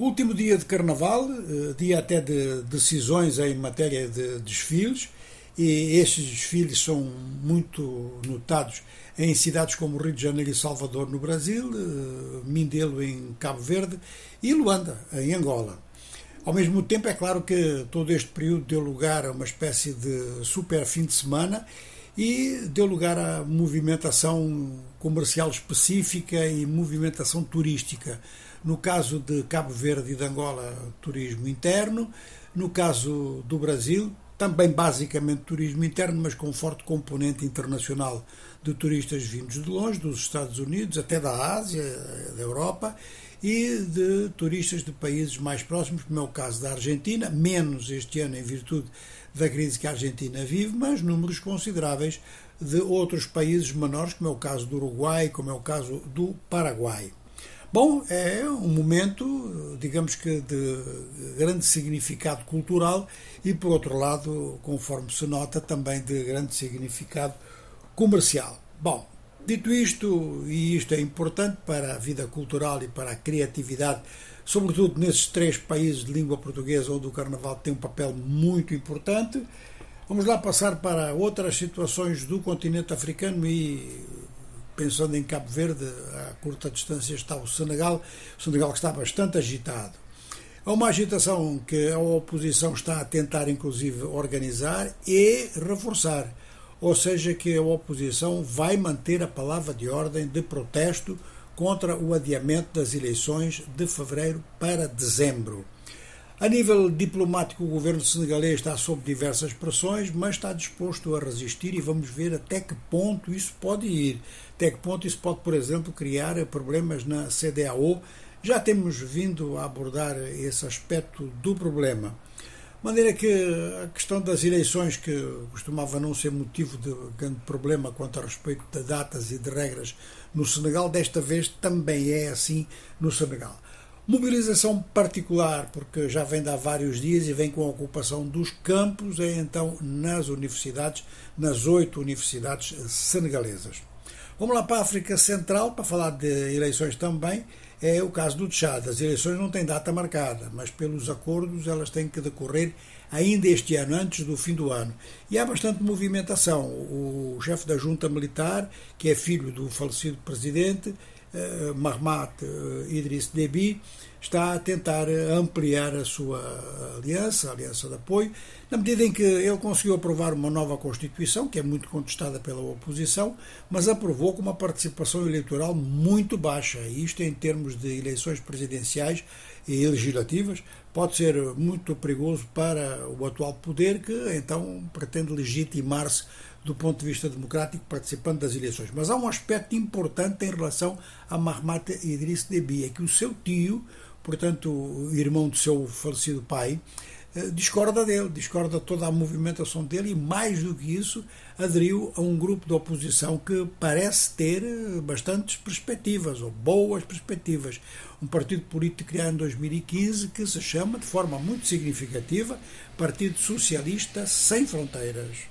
Último dia de carnaval, eh, dia até de decisões em matéria de desfiles, e estes desfiles são muito notados em cidades como Rio de Janeiro e Salvador, no Brasil, eh, Mindelo, em Cabo Verde, e Luanda, em Angola. Ao mesmo tempo, é claro que todo este período deu lugar a uma espécie de super fim de semana e deu lugar a movimentação comercial específica e movimentação turística no caso de Cabo Verde e de Angola, turismo interno. No caso do Brasil, também basicamente turismo interno, mas com forte componente internacional de turistas vindos de longe, dos Estados Unidos, até da Ásia, da Europa, e de turistas de países mais próximos, como é o caso da Argentina, menos este ano em virtude da crise que a Argentina vive, mas números consideráveis de outros países menores, como é o caso do Uruguai, como é o caso do Paraguai. Bom, é um momento, digamos que, de grande significado cultural e, por outro lado, conforme se nota, também de grande significado comercial. Bom, dito isto, e isto é importante para a vida cultural e para a criatividade, sobretudo nesses três países de língua portuguesa onde o Carnaval tem um papel muito importante, vamos lá passar para outras situações do continente africano e pensando em Cabo Verde, a curta distância está o Senegal, o Senegal que está bastante agitado. Há uma agitação que a oposição está a tentar, inclusive, organizar e reforçar. Ou seja, que a oposição vai manter a palavra de ordem de protesto contra o adiamento das eleições de fevereiro para dezembro. A nível diplomático, o governo senegalês está sob diversas pressões, mas está disposto a resistir e vamos ver até que ponto isso pode ir. Até que ponto isso pode, por exemplo, criar problemas na CDAO. Já temos vindo a abordar esse aspecto do problema. Maneira que a questão das eleições, que costumava não ser motivo de grande problema quanto a respeito de datas e de regras no Senegal, desta vez também é assim no Senegal. Mobilização particular, porque já vem de há vários dias e vem com a ocupação dos campos, é então nas universidades, nas oito universidades senegalesas. Vamos lá para a África Central, para falar de eleições também. É o caso do Tchad. As eleições não têm data marcada, mas pelos acordos elas têm que decorrer ainda este ano, antes do fim do ano. E há bastante movimentação. O chefe da junta militar, que é filho do falecido presidente, eh, Mahmat eh, Idriss Deby está a tentar ampliar a sua aliança, a aliança de apoio, na medida em que ele conseguiu aprovar uma nova Constituição, que é muito contestada pela oposição, mas aprovou com uma participação eleitoral muito baixa. E isto, em termos de eleições presidenciais e legislativas, pode ser muito perigoso para o atual poder, que então pretende legitimar-se do ponto de vista democrático participando das eleições. Mas há um aspecto importante em relação a Mahmoud Idriss Deby, é que o seu tio, portanto, irmão do seu falecido pai, eh, discorda dele, discorda toda a movimentação dele e, mais do que isso, aderiu a um grupo de oposição que parece ter eh, bastantes perspectivas, ou boas perspectivas. Um partido político criado em 2015 que se chama, de forma muito significativa, Partido Socialista Sem Fronteiras.